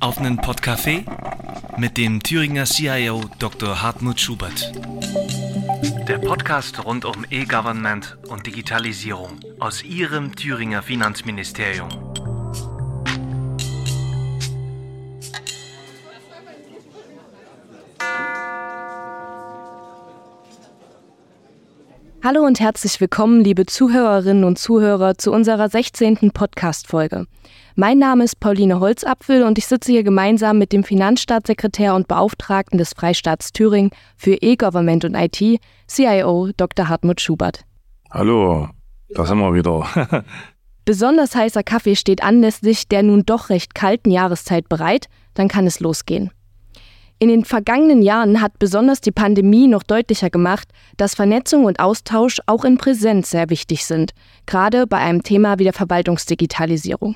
auf einen Podcafé mit dem Thüringer CIO Dr. Hartmut Schubert. Der Podcast rund um E-Government und Digitalisierung aus Ihrem Thüringer Finanzministerium. Hallo und herzlich willkommen, liebe Zuhörerinnen und Zuhörer, zu unserer 16. Podcast-Folge. Mein Name ist Pauline Holzapfel und ich sitze hier gemeinsam mit dem Finanzstaatssekretär und Beauftragten des Freistaats Thüringen für E-Government und IT, CIO Dr. Hartmut Schubert. Hallo, da sind wir wieder. Besonders heißer Kaffee steht anlässlich der nun doch recht kalten Jahreszeit bereit, dann kann es losgehen. In den vergangenen Jahren hat besonders die Pandemie noch deutlicher gemacht, dass Vernetzung und Austausch auch in Präsenz sehr wichtig sind, gerade bei einem Thema wie der Verwaltungsdigitalisierung.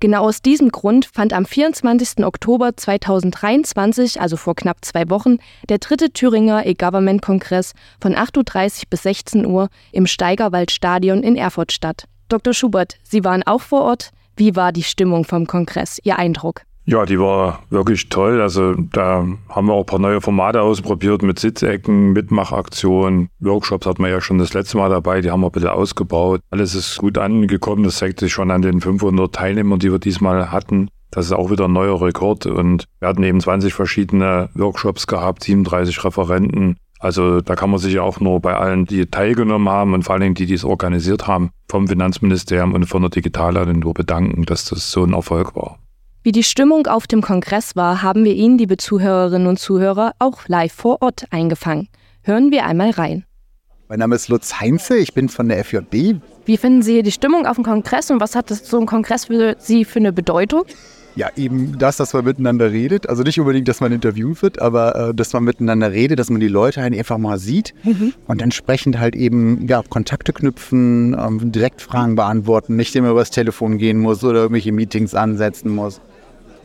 Genau aus diesem Grund fand am 24. Oktober 2023, also vor knapp zwei Wochen, der dritte Thüringer E-Government-Kongress von 8.30 Uhr bis 16 Uhr im Steigerwaldstadion in Erfurt statt. Dr. Schubert, Sie waren auch vor Ort. Wie war die Stimmung vom Kongress, Ihr Eindruck? Ja, die war wirklich toll. Also da haben wir auch ein paar neue Formate ausprobiert mit Sitzecken, Mitmachaktionen. Workshops hatten wir ja schon das letzte Mal dabei, die haben wir ein bisschen ausgebaut. Alles ist gut angekommen. Das zeigt sich schon an den 500 Teilnehmern, die wir diesmal hatten. Das ist auch wieder ein neuer Rekord und wir hatten eben 20 verschiedene Workshops gehabt, 37 Referenten. Also da kann man sich ja auch nur bei allen, die teilgenommen haben und vor allen Dingen die, die es organisiert haben, vom Finanzministerium und von der Digitalagentur bedanken, dass das so ein Erfolg war. Wie die Stimmung auf dem Kongress war, haben wir Ihnen, liebe Zuhörerinnen und Zuhörer, auch live vor Ort eingefangen. Hören wir einmal rein. Mein Name ist Lutz Heinze, ich bin von der FJB. Wie finden Sie die Stimmung auf dem Kongress und was hat das, so ein Kongress für Sie für eine Bedeutung? Ja, eben das, dass man miteinander redet. Also nicht unbedingt, dass man interviewt wird, aber äh, dass man miteinander redet, dass man die Leute halt einfach mal sieht mhm. und entsprechend halt eben ja, Kontakte knüpfen, ähm, direkt Fragen beantworten, nicht immer übers Telefon gehen muss oder irgendwelche Meetings ansetzen muss.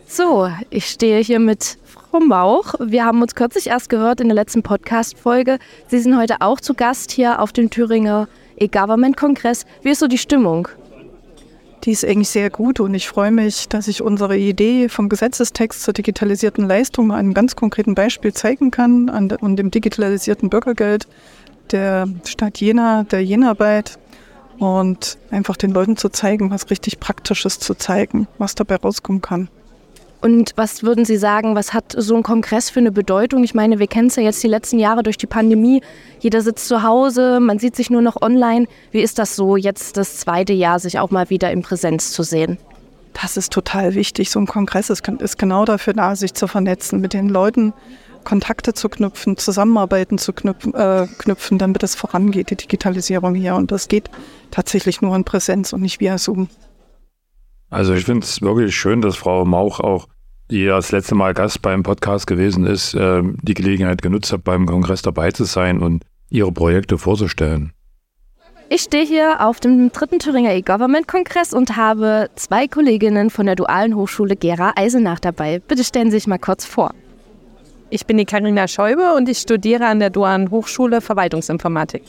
So, ich stehe hier mit Frau Mauch. Wir haben uns kürzlich erst gehört in der letzten Podcast-Folge. Sie sind heute auch zu Gast hier auf dem Thüringer E-Government-Kongress. Wie ist so die Stimmung? Die ist eigentlich sehr gut und ich freue mich, dass ich unsere Idee vom Gesetzestext zur digitalisierten Leistung an einem ganz konkreten Beispiel zeigen kann, an dem digitalisierten Bürgergeld der Stadt Jena, der Jenarbeit und einfach den Leuten zu zeigen, was richtig Praktisches zu zeigen, was dabei rauskommen kann. Und was würden Sie sagen, was hat so ein Kongress für eine Bedeutung? Ich meine, wir kennen es ja jetzt die letzten Jahre durch die Pandemie. Jeder sitzt zu Hause, man sieht sich nur noch online. Wie ist das so, jetzt das zweite Jahr sich auch mal wieder in Präsenz zu sehen? Das ist total wichtig. So ein Kongress ist, ist genau dafür da, sich zu vernetzen, mit den Leuten Kontakte zu knüpfen, Zusammenarbeiten zu knüpfen, äh, knüpfen, damit es vorangeht, die Digitalisierung hier. Und das geht tatsächlich nur in Präsenz und nicht via Zoom. Also ich finde es wirklich schön, dass Frau Mauch auch die ja das letzte Mal Gast beim Podcast gewesen ist, ähm, die Gelegenheit genutzt hat, beim Kongress dabei zu sein und ihre Projekte vorzustellen. Ich stehe hier auf dem dritten Thüringer E-Government-Kongress und habe zwei Kolleginnen von der Dualen Hochschule Gera Eisenach dabei. Bitte stellen Sie sich mal kurz vor. Ich bin die Karina Schäube und ich studiere an der Dualen Hochschule Verwaltungsinformatik.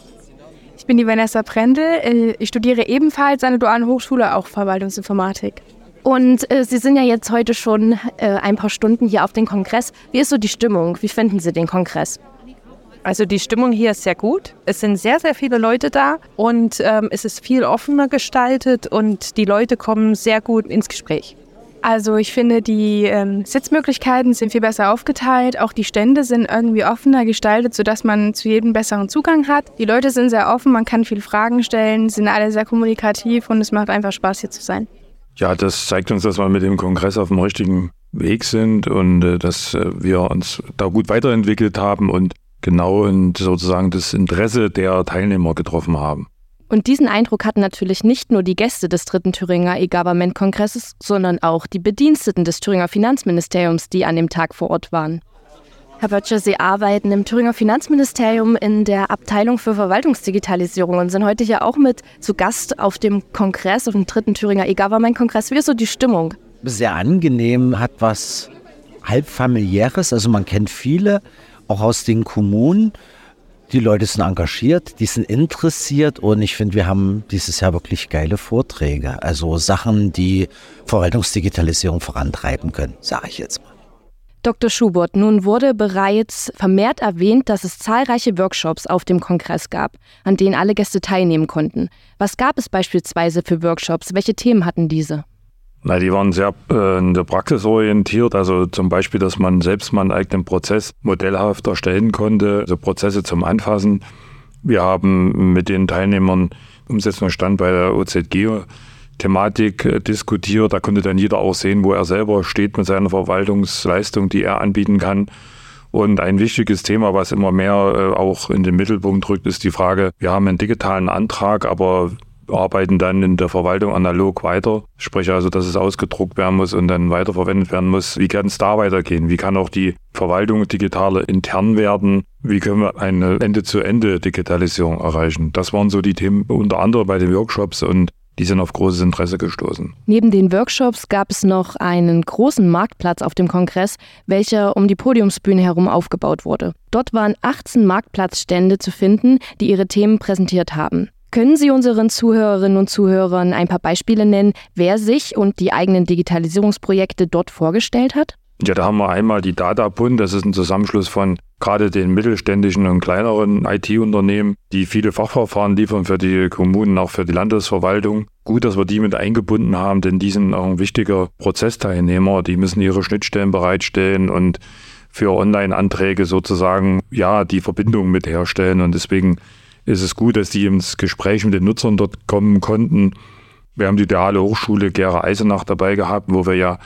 Ich bin die Vanessa Prendel. Äh, ich studiere ebenfalls an der Dualen Hochschule auch Verwaltungsinformatik. Und äh, Sie sind ja jetzt heute schon äh, ein paar Stunden hier auf dem Kongress. Wie ist so die Stimmung? Wie finden Sie den Kongress? Also die Stimmung hier ist sehr gut. Es sind sehr, sehr viele Leute da und ähm, es ist viel offener gestaltet und die Leute kommen sehr gut ins Gespräch. Also ich finde, die ähm, Sitzmöglichkeiten sind viel besser aufgeteilt. Auch die Stände sind irgendwie offener gestaltet, sodass man zu jedem besseren Zugang hat. Die Leute sind sehr offen, man kann viele Fragen stellen, sind alle sehr kommunikativ und es macht einfach Spaß hier zu sein. Ja, das zeigt uns, dass wir mit dem Kongress auf dem richtigen Weg sind und äh, dass äh, wir uns da gut weiterentwickelt haben und genau in sozusagen das Interesse der Teilnehmer getroffen haben. Und diesen Eindruck hatten natürlich nicht nur die Gäste des dritten Thüringer E-Government-Kongresses, sondern auch die Bediensteten des Thüringer Finanzministeriums, die an dem Tag vor Ort waren. Herr Böttcher, Sie arbeiten im Thüringer Finanzministerium in der Abteilung für Verwaltungsdigitalisierung und sind heute hier auch mit zu Gast auf dem Kongress, auf dem dritten Thüringer E-Government-Kongress. Wie ist so die Stimmung? Sehr angenehm, hat was halb familiäres. Also man kennt viele, auch aus den Kommunen. Die Leute sind engagiert, die sind interessiert und ich finde, wir haben dieses Jahr wirklich geile Vorträge. Also Sachen, die Verwaltungsdigitalisierung vorantreiben können, sage ich jetzt mal. Dr. Schubert, nun wurde bereits vermehrt erwähnt, dass es zahlreiche Workshops auf dem Kongress gab, an denen alle Gäste teilnehmen konnten. Was gab es beispielsweise für Workshops? Welche Themen hatten diese? Na, die waren sehr äh, in der Praxis orientiert. Also zum Beispiel, dass man selbst mal einen eigenen Prozess modellhaft erstellen konnte, also Prozesse zum Anfassen. Wir haben mit den Teilnehmern Umsetzungsstand bei der OZG Thematik äh, diskutiert. Da konnte dann jeder auch sehen, wo er selber steht mit seiner Verwaltungsleistung, die er anbieten kann. Und ein wichtiges Thema, was immer mehr äh, auch in den Mittelpunkt rückt, ist die Frage, wir haben einen digitalen Antrag, aber arbeiten dann in der Verwaltung analog weiter. Sprich also, dass es ausgedruckt werden muss und dann weiterverwendet werden muss. Wie kann es da weitergehen? Wie kann auch die Verwaltung digitaler intern werden? Wie können wir eine Ende-zu-Ende-Digitalisierung erreichen? Das waren so die Themen unter anderem bei den Workshops und die sind auf großes Interesse gestoßen. Neben den Workshops gab es noch einen großen Marktplatz auf dem Kongress, welcher um die Podiumsbühne herum aufgebaut wurde. Dort waren 18 Marktplatzstände zu finden, die ihre Themen präsentiert haben. Können Sie unseren Zuhörerinnen und Zuhörern ein paar Beispiele nennen, wer sich und die eigenen Digitalisierungsprojekte dort vorgestellt hat? Ja, da haben wir einmal die DataBund, das ist ein Zusammenschluss von gerade den mittelständischen und kleineren IT-Unternehmen, die viele Fachverfahren liefern für die Kommunen, auch für die Landesverwaltung. Gut, dass wir die mit eingebunden haben, denn die sind auch ein wichtiger Prozessteilnehmer. Die müssen ihre Schnittstellen bereitstellen und für Online-Anträge sozusagen ja die Verbindung mit herstellen. Und deswegen ist es gut, dass die ins Gespräch mit den Nutzern dort kommen konnten. Wir haben die Duale Hochschule Gera Eisenach dabei gehabt, wo wir ja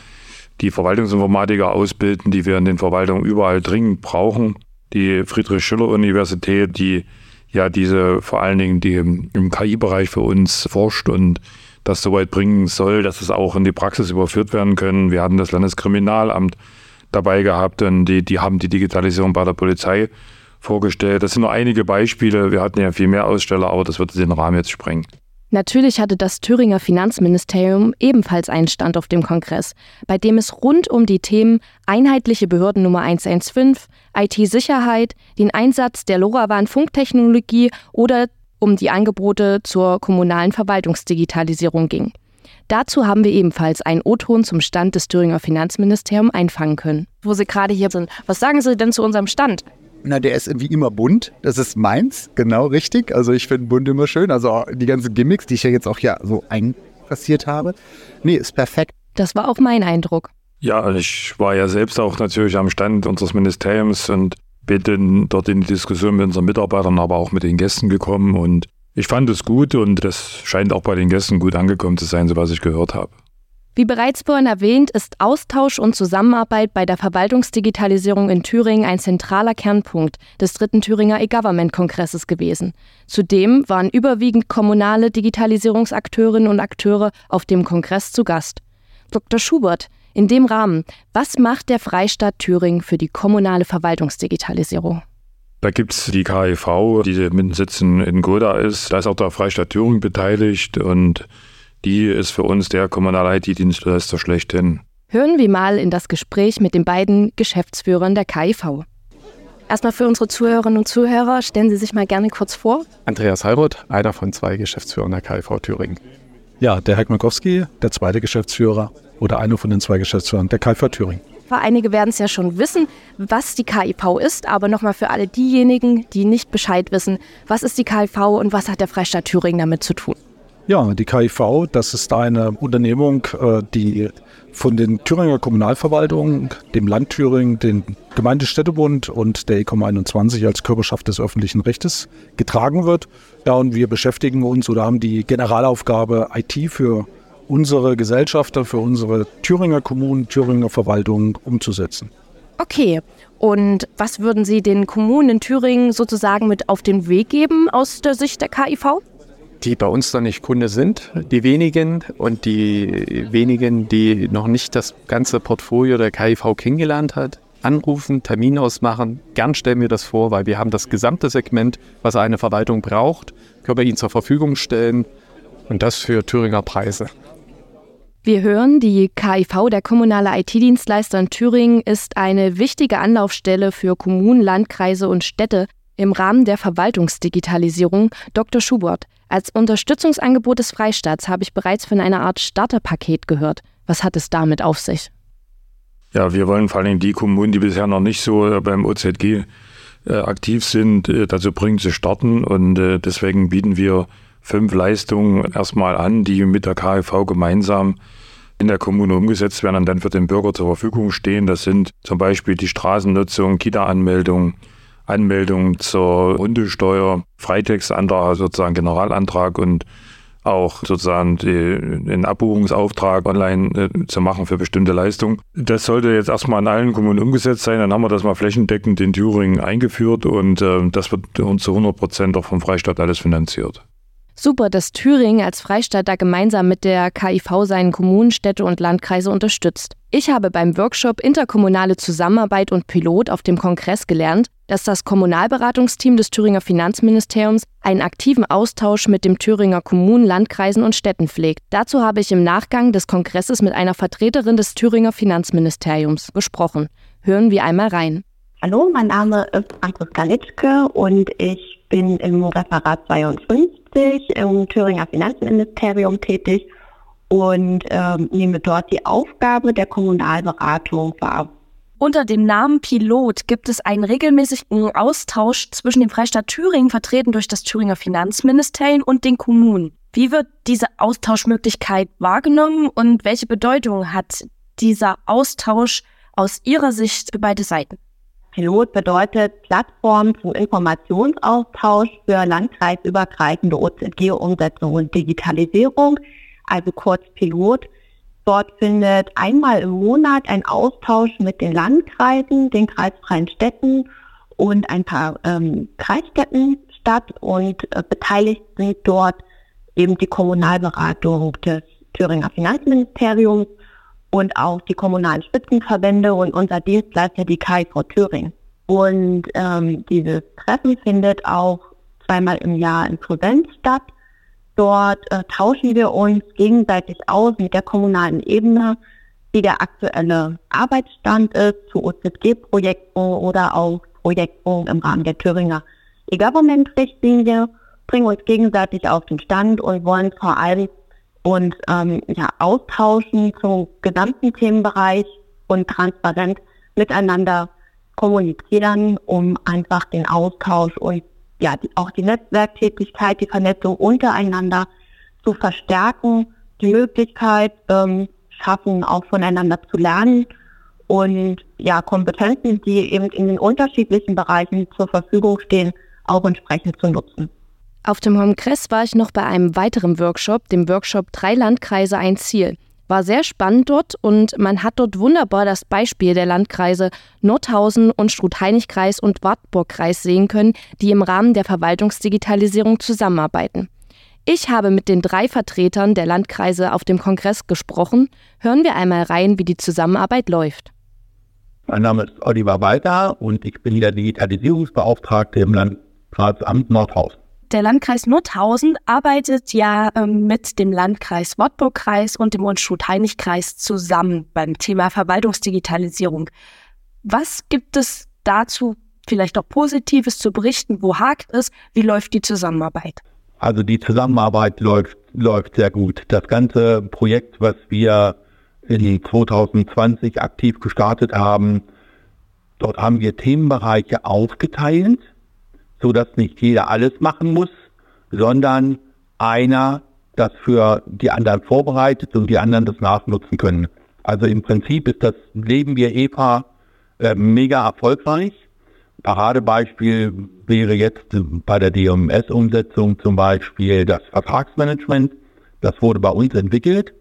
die Verwaltungsinformatiker ausbilden, die wir in den Verwaltungen überall dringend brauchen. Die Friedrich-Schiller-Universität, die ja diese vor allen Dingen die im, KI-Bereich für uns forscht und das so weit bringen soll, dass es auch in die Praxis überführt werden können. Wir hatten das Landeskriminalamt dabei gehabt und die, die haben die Digitalisierung bei der Polizei vorgestellt. Das sind nur einige Beispiele. Wir hatten ja viel mehr Aussteller, aber das würde den Rahmen jetzt sprengen. Natürlich hatte das Thüringer Finanzministerium ebenfalls einen Stand auf dem Kongress, bei dem es rund um die Themen einheitliche Behörden Nummer 115, IT-Sicherheit, den Einsatz der LoRaWAN-Funktechnologie oder um die Angebote zur kommunalen Verwaltungsdigitalisierung ging. Dazu haben wir ebenfalls einen O-Ton zum Stand des Thüringer Finanzministeriums einfangen können. Wo Sie gerade hier sind, was sagen Sie denn zu unserem Stand? Na, der ist wie immer bunt. Das ist meins, genau richtig. Also ich finde bunt immer schön. Also die ganzen Gimmicks, die ich ja jetzt auch ja so einkassiert habe. Nee, ist perfekt. Das war auch mein Eindruck. Ja, ich war ja selbst auch natürlich am Stand unseres Ministeriums und bin dann dort in die Diskussion mit unseren Mitarbeitern, aber auch mit den Gästen gekommen. Und ich fand es gut und das scheint auch bei den Gästen gut angekommen zu sein, so was ich gehört habe. Wie bereits vorhin erwähnt, ist Austausch und Zusammenarbeit bei der Verwaltungsdigitalisierung in Thüringen ein zentraler Kernpunkt des dritten Thüringer E-Government-Kongresses gewesen. Zudem waren überwiegend kommunale Digitalisierungsakteurinnen und Akteure auf dem Kongress zu Gast. Dr. Schubert, in dem Rahmen, was macht der Freistaat Thüringen für die kommunale Verwaltungsdigitalisierung? Da gibt es die KIV, die mit Sitzen in Goda ist. Da ist auch der Freistaat Thüringen beteiligt und die ist für uns der kommunale IT-Dienstleister schlechthin. Hören wir mal in das Gespräch mit den beiden Geschäftsführern der KIV. Erstmal für unsere Zuhörerinnen und Zuhörer, stellen Sie sich mal gerne kurz vor. Andreas Heiroth, einer von zwei Geschäftsführern der KIV Thüringen. Ja, der Herr Gmagowski, der zweite Geschäftsführer oder einer von den zwei Geschäftsführern der KIV Thüringen. Einige werden es ja schon wissen, was die KIV ist, aber nochmal für alle diejenigen, die nicht Bescheid wissen, was ist die KIV und was hat der Freistaat Thüringen damit zu tun? Ja, die KIV, das ist eine Unternehmung, äh, die von den Thüringer Kommunalverwaltungen, dem Land Thüringen, dem Gemeindestädtebund und der ECOM 21 als Körperschaft des öffentlichen Rechtes getragen wird. Ja, und wir beschäftigen uns oder haben die Generalaufgabe, IT für unsere Gesellschafter, für unsere Thüringer Kommunen, Thüringer Verwaltungen umzusetzen. Okay, und was würden Sie den Kommunen in Thüringen sozusagen mit auf den Weg geben aus der Sicht der KIV? Die bei uns noch nicht Kunde sind, die wenigen und die wenigen, die noch nicht das ganze Portfolio der KIV kennengelernt hat, anrufen, Termin ausmachen. Gern stellen wir das vor, weil wir haben das gesamte Segment, was eine Verwaltung braucht, können wir ihnen zur Verfügung stellen und das für Thüringer Preise. Wir hören, die KIV, der kommunale IT-Dienstleister in Thüringen, ist eine wichtige Anlaufstelle für Kommunen, Landkreise und Städte im Rahmen der Verwaltungsdigitalisierung. Dr. Schubert, als Unterstützungsangebot des Freistaats habe ich bereits von einer Art Starterpaket gehört. Was hat es damit auf sich? Ja, wir wollen vor allem die Kommunen, die bisher noch nicht so äh, beim OZG äh, aktiv sind, äh, dazu bringen zu starten. Und äh, deswegen bieten wir fünf Leistungen erstmal an, die mit der KfV gemeinsam in der Kommune umgesetzt werden und dann für den Bürger zur Verfügung stehen. Das sind zum Beispiel die Straßennutzung, Kita-Anmeldung, Anmeldung zur Hundesteuer, Freitextantrag, sozusagen Generalantrag und auch sozusagen den Abbuchungsauftrag online äh, zu machen für bestimmte Leistungen. Das sollte jetzt erstmal in allen Kommunen umgesetzt sein. Dann haben wir das mal flächendeckend in Thüringen eingeführt und äh, das wird uns zu 100 Prozent auch vom Freistaat alles finanziert. Super, dass Thüringen als Freistaat da gemeinsam mit der KIV seinen Kommunen, Städte und Landkreise unterstützt. Ich habe beim Workshop Interkommunale Zusammenarbeit und Pilot auf dem Kongress gelernt, dass das Kommunalberatungsteam des Thüringer Finanzministeriums einen aktiven Austausch mit dem Thüringer Kommunen, Landkreisen und Städten pflegt. Dazu habe ich im Nachgang des Kongresses mit einer Vertreterin des Thüringer Finanzministeriums gesprochen. Hören wir einmal rein. Hallo, mein Name ist Franziska Litschke und ich bin im Referat 52 im Thüringer Finanzministerium tätig und ähm, nehme dort die Aufgabe der Kommunalberatung wahr. Unter dem Namen Pilot gibt es einen regelmäßigen Austausch zwischen dem Freistaat Thüringen, vertreten durch das Thüringer Finanzministerium, und den Kommunen. Wie wird diese Austauschmöglichkeit wahrgenommen und welche Bedeutung hat dieser Austausch aus Ihrer Sicht für beide Seiten? Pilot bedeutet Plattform zum Informationsaustausch für landkreisübergreifende OZG-Umsetzung und Digitalisierung, also kurz Pilot. Dort findet einmal im Monat ein Austausch mit den Landkreisen, den kreisfreien Städten und ein paar ähm, Kreisstädten statt und äh, beteiligt sind dort eben die Kommunalberatung des Thüringer Finanzministeriums und auch die kommunalen Spitzenverbände und unser Dienstleister, die KIV Thüringen. Und ähm, dieses Treffen findet auch zweimal im Jahr in Präsenz statt. Dort äh, tauschen wir uns gegenseitig aus mit der kommunalen Ebene, wie der aktuelle Arbeitsstand ist zu OZG-Projekten oder auch Projekten im Rahmen der Thüringer E-Government-Richtlinie, bringen uns gegenseitig auf den Stand und wollen vor allem und ähm, ja, austauschen zum gesamten Themenbereich und transparent miteinander kommunizieren, um einfach den Austausch und ja, die, auch die Netzwerktätigkeit, die Vernetzung untereinander zu verstärken, die Möglichkeit ähm, schaffen, auch voneinander zu lernen und ja, Kompetenzen, die eben in den unterschiedlichen Bereichen zur Verfügung stehen, auch entsprechend zu nutzen. Auf dem Kongress war ich noch bei einem weiteren Workshop, dem Workshop Drei Landkreise ein Ziel. War sehr spannend dort und man hat dort wunderbar das Beispiel der Landkreise Nordhausen und Struth-Heinig-Kreis und Wartburg-Kreis sehen können, die im Rahmen der Verwaltungsdigitalisierung zusammenarbeiten. Ich habe mit den drei Vertretern der Landkreise auf dem Kongress gesprochen. Hören wir einmal rein, wie die Zusammenarbeit läuft. Mein Name ist Oliver Walter und ich bin der Digitalisierungsbeauftragte im Landkreisamt Nordhausen. Der Landkreis Nordhausen arbeitet ja ähm, mit dem Landkreis Wartburg-Kreis und dem Unstrut-Heinig-Kreis zusammen beim Thema Verwaltungsdigitalisierung. Was gibt es dazu vielleicht auch Positives zu berichten? Wo hakt es? Wie läuft die Zusammenarbeit? Also die Zusammenarbeit läuft, läuft sehr gut. Das ganze Projekt, was wir in 2020 aktiv gestartet haben, dort haben wir Themenbereiche aufgeteilt so dass nicht jeder alles machen muss, sondern einer das für die anderen vorbereitet und die anderen das nachnutzen können. Also im Prinzip ist das Leben wir EPA äh, mega erfolgreich. Paradebeispiel wäre jetzt bei der DMS-Umsetzung zum Beispiel das Vertragsmanagement. Das wurde bei uns entwickelt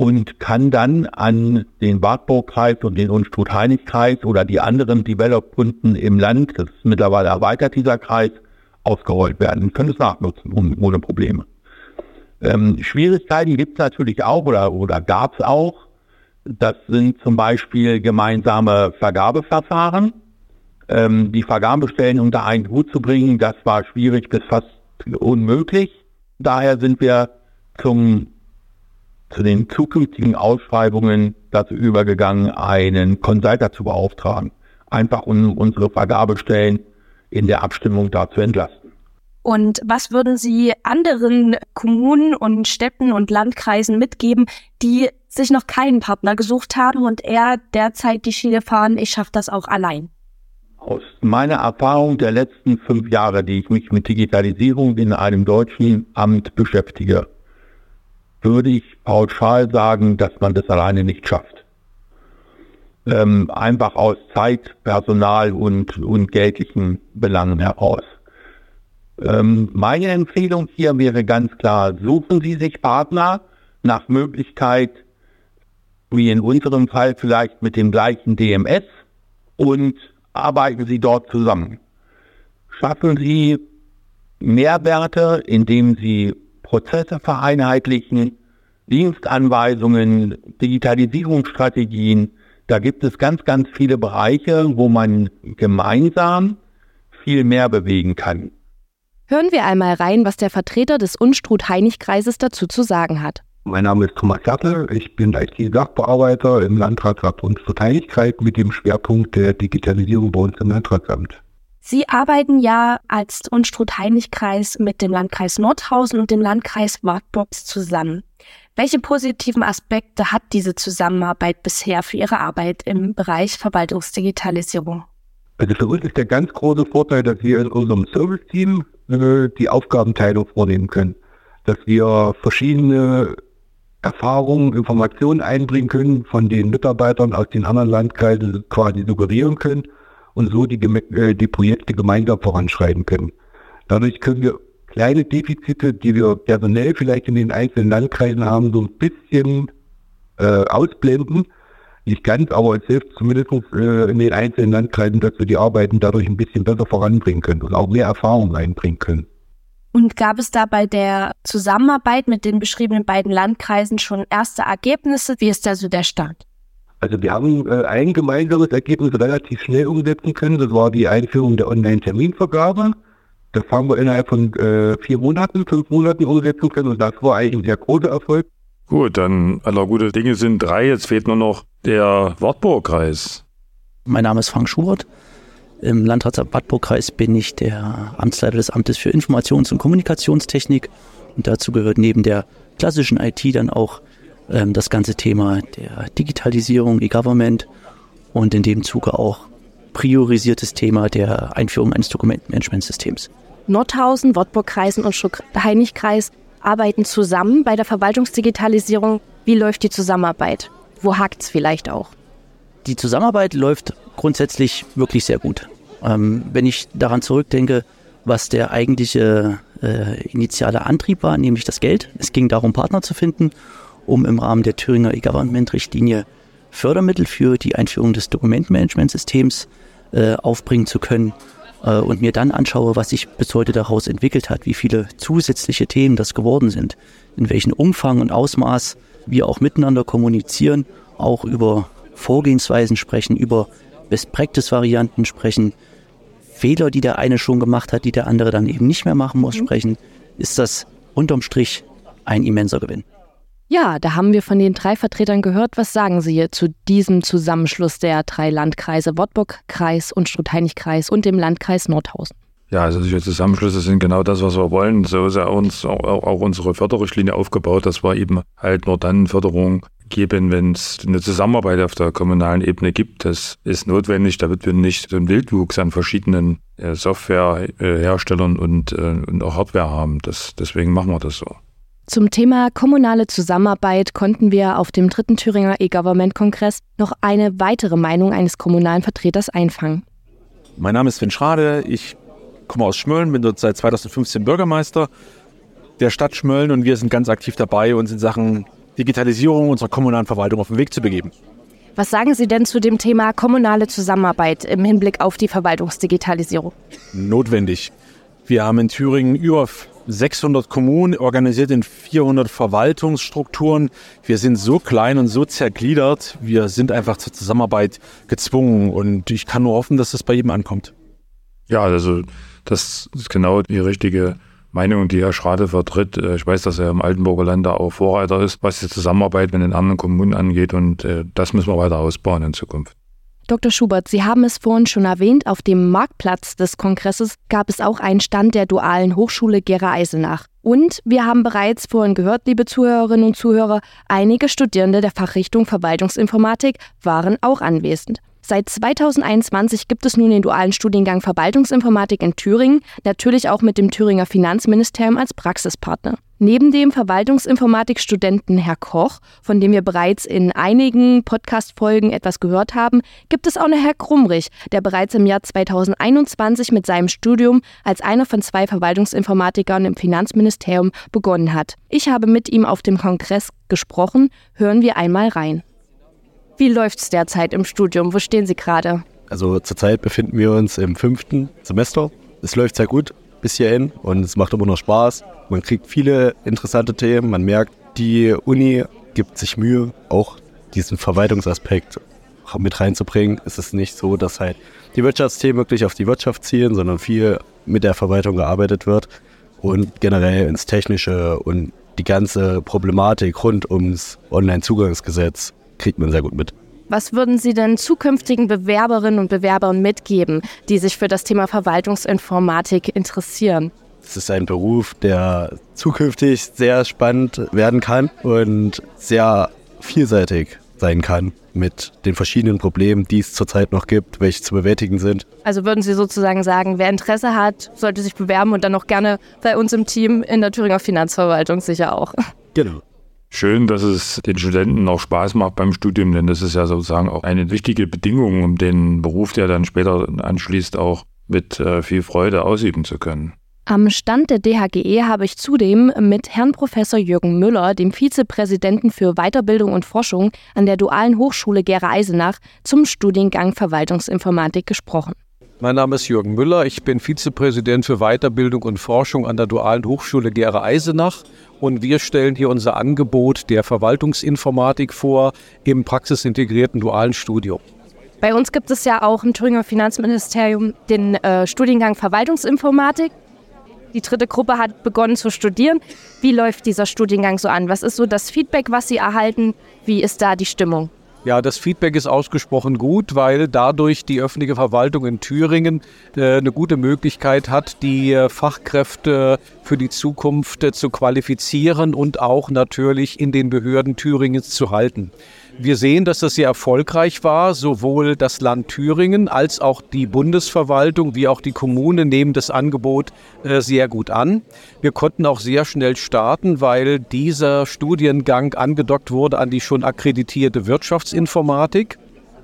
und kann dann an den Wartburg-Kreis und den Unstrut-Heinig-Kreis oder die anderen Develop-Kunden im Land, das ist mittlerweile erweitert dieser Kreis, ausgerollt werden können es nachnutzen ohne Probleme. Ähm, Schwierigkeiten gibt es natürlich auch oder, oder gab es auch. Das sind zum Beispiel gemeinsame Vergabeverfahren. Ähm, die Vergabestellen unter einen Hut zu bringen, das war schwierig bis fast unmöglich. Daher sind wir zum zu den zukünftigen Ausschreibungen dazu übergegangen, einen Consulter zu beauftragen. Einfach um unsere Vergabestellen in der Abstimmung da zu entlasten. Und was würden Sie anderen Kommunen und Städten und Landkreisen mitgeben, die sich noch keinen Partner gesucht haben und eher derzeit die Schiene fahren, ich schaffe das auch allein? Aus meiner Erfahrung der letzten fünf Jahre, die ich mich mit Digitalisierung in einem deutschen Amt beschäftige, würde ich pauschal sagen, dass man das alleine nicht schafft. Ähm, einfach aus Zeit, Personal und, und geldlichen Belangen heraus. Ähm, meine Empfehlung hier wäre ganz klar, suchen Sie sich Partner nach Möglichkeit, wie in unserem Fall vielleicht mit dem gleichen DMS und arbeiten Sie dort zusammen. Schaffen Sie Mehrwerte, indem Sie Prozesse vereinheitlichen, Dienstanweisungen, Digitalisierungsstrategien. Da gibt es ganz, ganz viele Bereiche, wo man gemeinsam viel mehr bewegen kann. Hören wir einmal rein, was der Vertreter des Unstrut-Heinig-Kreises dazu zu sagen hat. Mein Name ist Thomas Hertel, ich bin IT-Sachbearbeiter im Landratsamt Unstrut-Heinig-Kreis mit dem Schwerpunkt der Digitalisierung bei uns im Landratsamt. Sie arbeiten ja als Unstrut-Heinig-Kreis mit dem Landkreis Nordhausen und dem Landkreis Wartburg zusammen. Welche positiven Aspekte hat diese Zusammenarbeit bisher für Ihre Arbeit im Bereich Verwaltungsdigitalisierung? Also für uns ist der ganz große Vorteil, dass wir in unserem Service-Team äh, die Aufgabenteilung vornehmen können. Dass wir verschiedene Erfahrungen, Informationen einbringen können, von den Mitarbeitern aus den anderen Landkreisen quasi suggerieren können und so die, äh, die Projekte gemeinsam voranschreiten können. Dadurch können wir kleine Defizite, die wir personell vielleicht in den einzelnen Landkreisen haben, so ein bisschen äh, ausblenden. Nicht ganz, aber es hilft zumindest äh, in den einzelnen Landkreisen, dass wir die Arbeiten dadurch ein bisschen besser voranbringen können und auch mehr Erfahrung einbringen können. Und gab es da bei der Zusammenarbeit mit den beschriebenen beiden Landkreisen schon erste Ergebnisse? Wie ist da so der Stand? Also wir haben äh, ein gemeinsames Ergebnis relativ schnell umsetzen können. Das war die Einführung der Online-Terminvergabe. Das haben wir innerhalb von äh, vier Monaten, fünf Monaten umsetzen können und das war eigentlich ein sehr großer Erfolg. Gut, dann aller gute Dinge sind drei. Jetzt fehlt nur noch der Wartburg-Kreis. Mein Name ist Frank Schubert. Im Landratsamt Wartburg-Kreis bin ich der Amtsleiter des Amtes für Informations- und Kommunikationstechnik. Und dazu gehört neben der klassischen IT dann auch ähm, das ganze Thema der Digitalisierung, E-Government und in dem Zuge auch priorisiertes Thema der Einführung eines Dokumentenmanagementsystems. Nordhausen, Wartburg-Kreisen und Schuck-Heinig-Kreis arbeiten zusammen bei der Verwaltungsdigitalisierung. Wie läuft die Zusammenarbeit? Wo hakt es vielleicht auch? Die Zusammenarbeit läuft grundsätzlich wirklich sehr gut. Ähm, wenn ich daran zurückdenke, was der eigentliche äh, initiale Antrieb war, nämlich das Geld. Es ging darum, Partner zu finden, um im Rahmen der Thüringer E-Government-Richtlinie Fördermittel für die Einführung des Dokumentmanagementsystems äh, aufbringen zu können äh, und mir dann anschaue, was sich bis heute daraus entwickelt hat, wie viele zusätzliche Themen das geworden sind, in welchem Umfang und Ausmaß wir auch miteinander kommunizieren, auch über Vorgehensweisen sprechen, über Best-Practice-Varianten sprechen, Fehler, die der eine schon gemacht hat, die der andere dann eben nicht mehr machen muss, mhm. sprechen, ist das unterm Strich ein immenser Gewinn. Ja, da haben wir von den drei Vertretern gehört. Was sagen Sie zu diesem Zusammenschluss der drei Landkreise Wartburg-Kreis und Strutheinig-Kreis und dem Landkreis Nordhausen? Ja, also die Zusammenschlüsse sind genau das, was wir wollen. So ist ja uns auch, auch unsere Förderrichtlinie aufgebaut, dass wir eben halt nur dann Förderung geben, wenn es eine Zusammenarbeit auf der kommunalen Ebene gibt. Das ist notwendig, damit wir nicht so einen Wildwuchs an verschiedenen äh, Softwareherstellern und, äh, und auch Hardware haben. Das, deswegen machen wir das so. Zum Thema kommunale Zusammenarbeit konnten wir auf dem dritten Thüringer E-Government-Kongress noch eine weitere Meinung eines kommunalen Vertreters einfangen. Mein Name ist Sven Schrade, ich komme aus Schmölln, bin dort seit 2015 Bürgermeister der Stadt Schmölln und wir sind ganz aktiv dabei, uns in Sachen Digitalisierung unserer kommunalen Verwaltung auf den Weg zu begeben. Was sagen Sie denn zu dem Thema kommunale Zusammenarbeit im Hinblick auf die Verwaltungsdigitalisierung? Notwendig. Wir haben in Thüringen über 600 Kommunen, organisiert in 400 Verwaltungsstrukturen. Wir sind so klein und so zergliedert, wir sind einfach zur Zusammenarbeit gezwungen und ich kann nur hoffen, dass das bei jedem ankommt. Ja, also das ist genau die richtige Meinung, die Herr Schrade vertritt. Äh, ich weiß, dass er im Altenburger Land auch Vorreiter ist, was die Zusammenarbeit mit den anderen Kommunen angeht und äh, das müssen wir weiter ausbauen in Zukunft. Dr. Schubert, Sie haben es vorhin schon erwähnt, auf dem Marktplatz des Kongresses gab es auch einen Stand der Dualen Hochschule Gera Eisenach. Und wir haben bereits vorhin gehört, liebe Zuhörerinnen und Zuhörer, einige Studierende der Fachrichtung Verwaltungsinformatik waren auch anwesend. Seit 2021 gibt es nun den dualen Studiengang Verwaltungsinformatik in Thüringen, natürlich auch mit dem Thüringer Finanzministerium als Praxispartner. Neben dem Verwaltungsinformatikstudenten Herr Koch, von dem wir bereits in einigen Podcast-Folgen etwas gehört haben, gibt es auch noch Herr Krumrich, der bereits im Jahr 2021 mit seinem Studium als einer von zwei Verwaltungsinformatikern im Finanzministerium begonnen hat. Ich habe mit ihm auf dem Kongress gesprochen. Hören wir einmal rein. Wie läuft es derzeit im Studium? Wo stehen Sie gerade? Also zurzeit befinden wir uns im fünften Semester. Es läuft sehr gut bis hierhin und es macht immer noch Spaß. Man kriegt viele interessante Themen. Man merkt, die Uni gibt sich Mühe, auch diesen Verwaltungsaspekt mit reinzubringen. Es ist nicht so, dass halt die Wirtschaftsthemen wirklich auf die Wirtschaft zielen, sondern viel mit der Verwaltung gearbeitet wird und generell ins Technische und die ganze Problematik rund ums Online-Zugangsgesetz kriegt man sehr gut mit. Was würden Sie denn zukünftigen Bewerberinnen und Bewerbern mitgeben, die sich für das Thema Verwaltungsinformatik interessieren? Es ist ein Beruf, der zukünftig sehr spannend werden kann und sehr vielseitig sein kann mit den verschiedenen Problemen, die es zurzeit noch gibt, welche zu bewältigen sind. Also würden Sie sozusagen sagen, wer Interesse hat, sollte sich bewerben und dann auch gerne bei uns im Team in der Thüringer Finanzverwaltung sicher auch. Genau schön, dass es den Studenten auch Spaß macht beim Studium, denn das ist ja sozusagen auch eine wichtige Bedingung, um den Beruf, der dann später anschließt, auch mit äh, viel Freude ausüben zu können. Am Stand der DHGE habe ich zudem mit Herrn Professor Jürgen Müller, dem Vizepräsidenten für Weiterbildung und Forschung an der Dualen Hochschule Gera Eisenach, zum Studiengang Verwaltungsinformatik gesprochen. Mein Name ist Jürgen Müller, ich bin Vizepräsident für Weiterbildung und Forschung an der Dualen Hochschule Gera Eisenach und wir stellen hier unser Angebot der Verwaltungsinformatik vor im praxisintegrierten dualen Studium. Bei uns gibt es ja auch im Thüringer Finanzministerium den äh, Studiengang Verwaltungsinformatik. Die dritte Gruppe hat begonnen zu studieren. Wie läuft dieser Studiengang so an? Was ist so das Feedback, was Sie erhalten? Wie ist da die Stimmung? Ja, das Feedback ist ausgesprochen gut, weil dadurch die öffentliche Verwaltung in Thüringen äh, eine gute Möglichkeit hat, die äh, Fachkräfte für die Zukunft äh, zu qualifizieren und auch natürlich in den Behörden Thüringens zu halten. Wir sehen, dass das sehr erfolgreich war. Sowohl das Land Thüringen als auch die Bundesverwaltung wie auch die Kommunen nehmen das Angebot äh, sehr gut an. Wir konnten auch sehr schnell starten, weil dieser Studiengang angedockt wurde an die schon akkreditierte Wirtschaftsinformatik.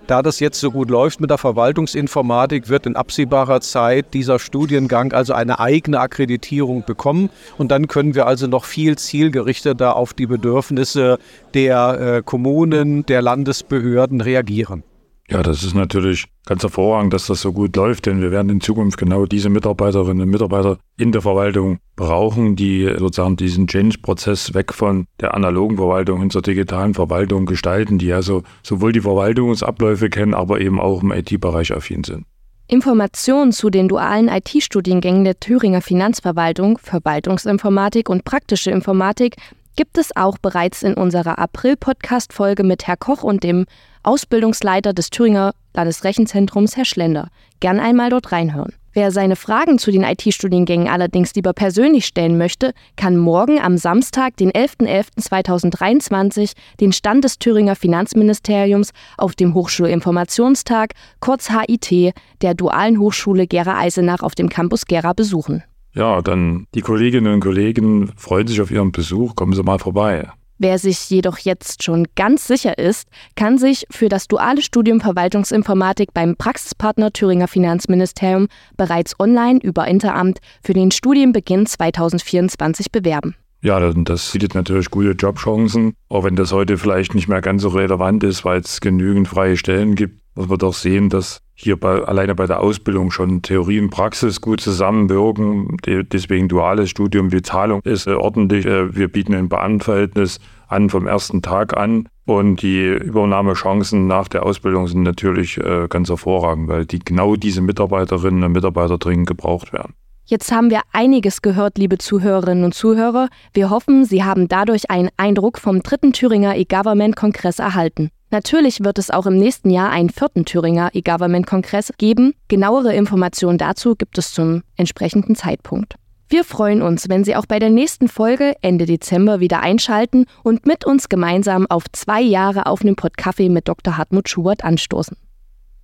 Da das jetzt so gut läuft mit der Verwaltungsinformatik, wird in absehbarer Zeit dieser Studiengang also eine eigene Akkreditierung bekommen. Und dann können wir also noch viel zielgerichteter auf die Bedürfnisse der äh, Kommunen, der Landesbehörden reagieren. Ja, das ist natürlich ganz hervorragend, dass das so gut läuft, denn wir werden in Zukunft genau diese Mitarbeiterinnen und Mitarbeiter in der Verwaltung brauchen, die sozusagen diesen Change-Prozess weg von der analogen Verwaltung hin zur digitalen Verwaltung gestalten, die also sowohl die Verwaltungsabläufe kennen, aber eben auch im IT-Bereich affin sind. Informationen zu den dualen IT-Studiengängen der Thüringer Finanzverwaltung, Verwaltungsinformatik und praktische Informatik gibt es auch bereits in unserer April-Podcast-Folge mit Herr Koch und dem Ausbildungsleiter des Thüringer Landesrechenzentrums, Herr Schlender. Gern einmal dort reinhören. Wer seine Fragen zu den IT-Studiengängen allerdings lieber persönlich stellen möchte, kann morgen am Samstag, den 11.11.2023, den Stand des Thüringer Finanzministeriums auf dem Hochschulinformationstag, kurz HIT, der Dualen Hochschule Gera Eisenach auf dem Campus Gera besuchen. Ja, dann die Kolleginnen und Kollegen freuen sich auf Ihren Besuch. Kommen Sie mal vorbei. Wer sich jedoch jetzt schon ganz sicher ist, kann sich für das duale Studium Verwaltungsinformatik beim Praxispartner Thüringer Finanzministerium bereits online über Interamt für den Studienbeginn 2024 bewerben. Ja, das bietet natürlich gute Jobchancen, auch wenn das heute vielleicht nicht mehr ganz so relevant ist, weil es genügend freie Stellen gibt, muss man doch sehen, dass hier bei, alleine bei der Ausbildung schon Theorie und Praxis gut zusammenwirken. Deswegen duales Studium, die Zahlung ist äh, ordentlich. Äh, wir bieten ein Beamtenverhältnis an vom ersten Tag an. Und die Übernahmechancen nach der Ausbildung sind natürlich äh, ganz hervorragend, weil die genau diese Mitarbeiterinnen und Mitarbeiter dringend gebraucht werden. Jetzt haben wir einiges gehört, liebe Zuhörerinnen und Zuhörer. Wir hoffen, Sie haben dadurch einen Eindruck vom dritten Thüringer E-Government-Kongress erhalten. Natürlich wird es auch im nächsten Jahr einen vierten Thüringer E-Government-Kongress geben. Genauere Informationen dazu gibt es zum entsprechenden Zeitpunkt. Wir freuen uns, wenn Sie auch bei der nächsten Folge Ende Dezember wieder einschalten und mit uns gemeinsam auf zwei Jahre auf einem Pott Kaffee mit Dr. Hartmut Schubert anstoßen.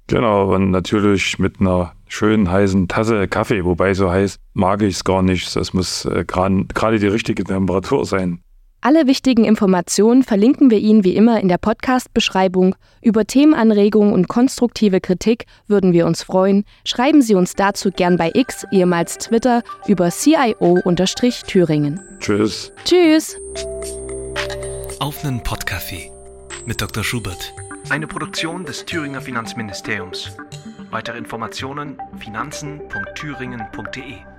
Genau, und natürlich mit einer schönen heißen Tasse Kaffee, wobei so heiß mag ich es gar nicht. Es muss äh, gerade die richtige Temperatur sein. Alle wichtigen Informationen verlinken wir Ihnen wie immer in der Podcast-Beschreibung. Über Themenanregungen und konstruktive Kritik würden wir uns freuen. Schreiben Sie uns dazu gern bei X, ehemals Twitter, über CIO-Thüringen. Tschüss. Tschüss. Auf einen Podcafé mit Dr. Schubert. Eine Produktion des Thüringer Finanzministeriums. Weitere Informationen finanzen.thüringen.de